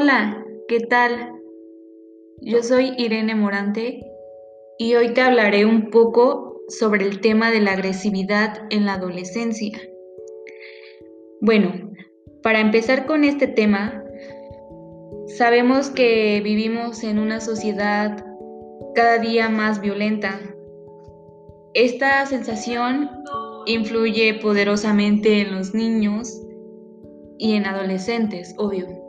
Hola, ¿qué tal? Yo soy Irene Morante y hoy te hablaré un poco sobre el tema de la agresividad en la adolescencia. Bueno, para empezar con este tema, sabemos que vivimos en una sociedad cada día más violenta. Esta sensación influye poderosamente en los niños y en adolescentes, obvio.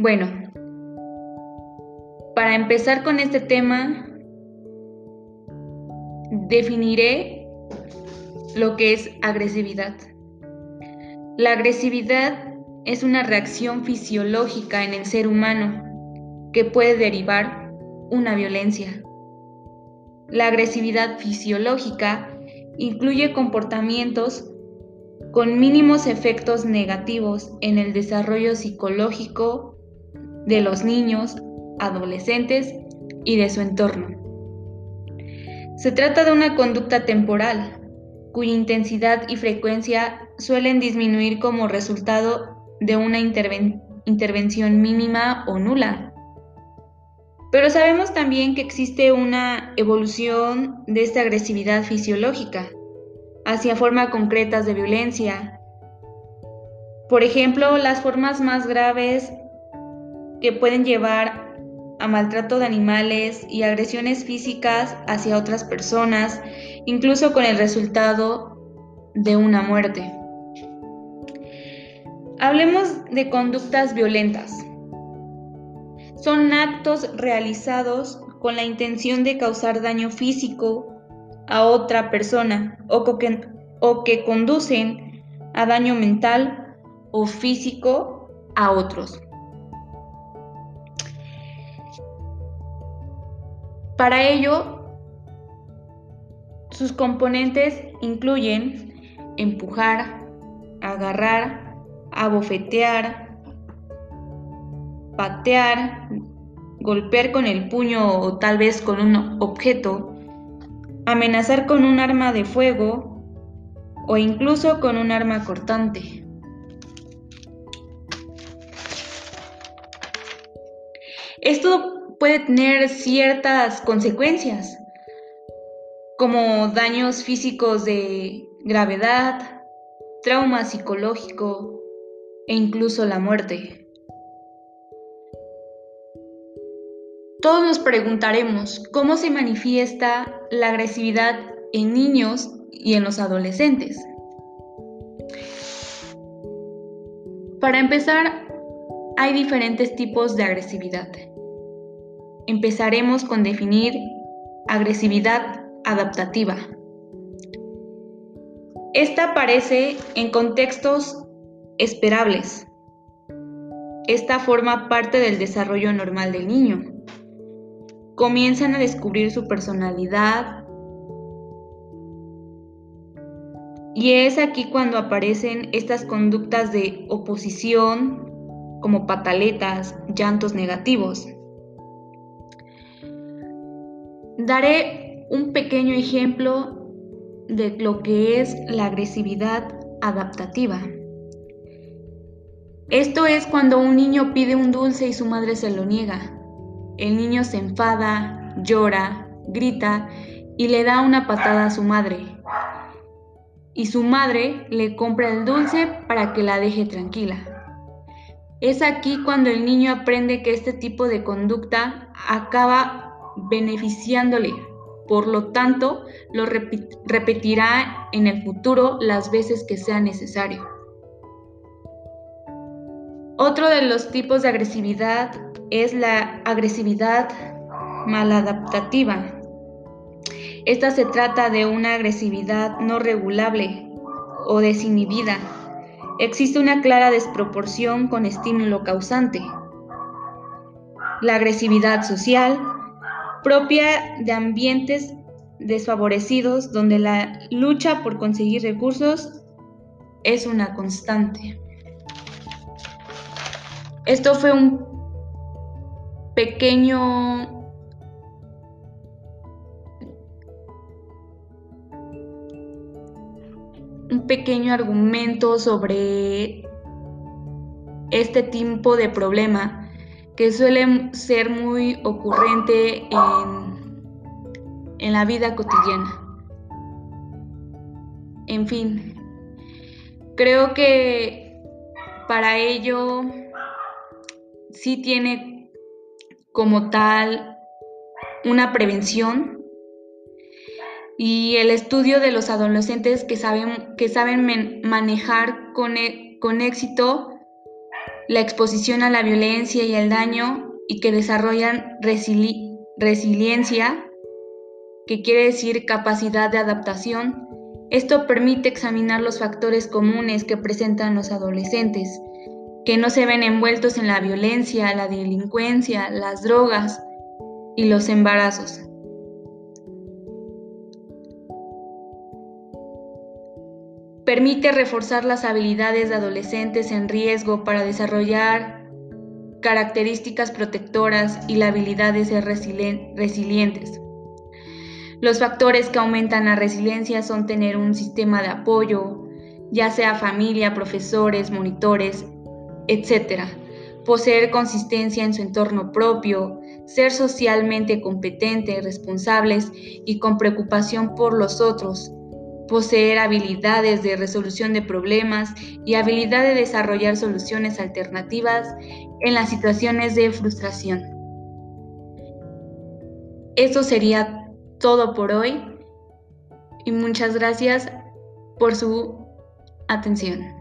Bueno, para empezar con este tema, definiré lo que es agresividad. La agresividad es una reacción fisiológica en el ser humano que puede derivar una violencia. La agresividad fisiológica incluye comportamientos con mínimos efectos negativos en el desarrollo psicológico de los niños, adolescentes y de su entorno. Se trata de una conducta temporal, cuya intensidad y frecuencia suelen disminuir como resultado de una intervención mínima o nula. Pero sabemos también que existe una evolución de esta agresividad fisiológica hacia formas concretas de violencia. Por ejemplo, las formas más graves que pueden llevar a maltrato de animales y agresiones físicas hacia otras personas, incluso con el resultado de una muerte. Hablemos de conductas violentas. Son actos realizados con la intención de causar daño físico a otra persona o que, conducen a daño mental o físico a otros. Para ello, sus componentes incluyen empujar, agarrar, abofetear, patear, golpear con el puño o tal vez con un objeto, amenazar con un arma de fuego o incluso con un arma cortante. Esto puede tener ciertas consecuencias, como daños físicos de gravedad, trauma psicológico e incluso la muerte. Todos nos preguntaremos cómo se manifiesta la agresividad en niños y en los adolescentes. Para empezar, hay diferentes tipos de agresividad empezaremos con definir agresividad adaptativa. Esta aparece en contextos esperables. Esta forma parte del desarrollo normal del niño. Comienzan a descubrir su personalidad y es aquí cuando aparecen estas conductas de oposición como pataletas, llantos negativos. Daré un pequeño ejemplo de lo que es la agresividad adaptativa. Esto es cuando un niño pide un dulce y su madre se lo niega. El niño se enfada, llora, grita y le da una patada a su madre. Y su madre le compra el dulce para que la deje tranquila. Es aquí cuando el niño aprende que este tipo de conducta acaba beneficiándole. Por lo tanto, lo repetirá en el futuro las veces que sea necesario. Otro de los tipos de agresividad es la agresividad maladaptativa. Esta se trata de una agresividad no regulable o desinhibida. Existe una clara desproporción con estímulo causante. La agresividad social propia de ambientes desfavorecidos donde la lucha por conseguir recursos es una constante. Esto fue un pequeño un pequeño argumento sobre este tipo de problema que suele ser muy ocurrente en, en la vida cotidiana. En fin, creo que para ello sí tiene como tal una prevención y el estudio de los adolescentes que saben, que saben manejar con, e, con éxito la exposición a la violencia y el daño y que desarrollan resiliencia, que quiere decir capacidad de adaptación. Esto permite examinar los factores comunes que presentan los adolescentes, que no se ven envueltos en la violencia, la delincuencia, las drogas y los embarazos. Permite reforzar las habilidades de adolescentes en riesgo para desarrollar características protectoras y la habilidad de ser resilientes. Los factores que aumentan la resiliencia son tener un sistema de apoyo, ya sea familia, profesores, monitores, etc. Poseer consistencia en su entorno propio, ser socialmente competente, responsables y con preocupación por los otros, poseer habilidades de resolución de problemas y habilidad de desarrollar soluciones alternativas en las situaciones de frustración. Eso sería todo por hoy y muchas gracias por su atención.